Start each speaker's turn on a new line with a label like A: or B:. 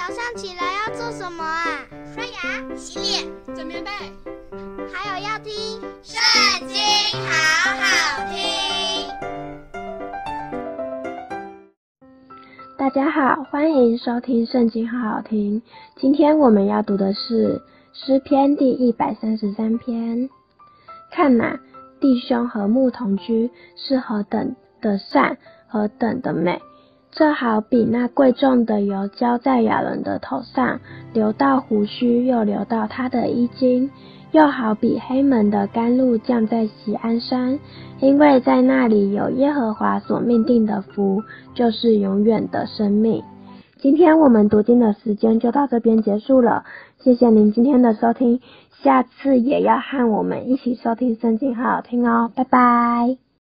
A: 早上起来要做什么啊？
B: 刷牙、洗脸、
C: 整棉被，
A: 还有要听《
B: 圣经》，好好听。
D: 大家好，欢迎收听《圣经》，好好听。今天我们要读的是诗篇第一百三十三篇。看呐，弟兄和睦同居，是何等的善，何等的美！这好比那贵重的油浇在亚伦的头上，流到胡须，又流到他的衣襟；又好比黑门的甘露降在锡安山，因为在那里有耶和华所命定的福，就是永远的生命。今天我们读经的时间就到这边结束了，谢谢您今天的收听，下次也要和我们一起收听圣经，好好听哦，拜拜。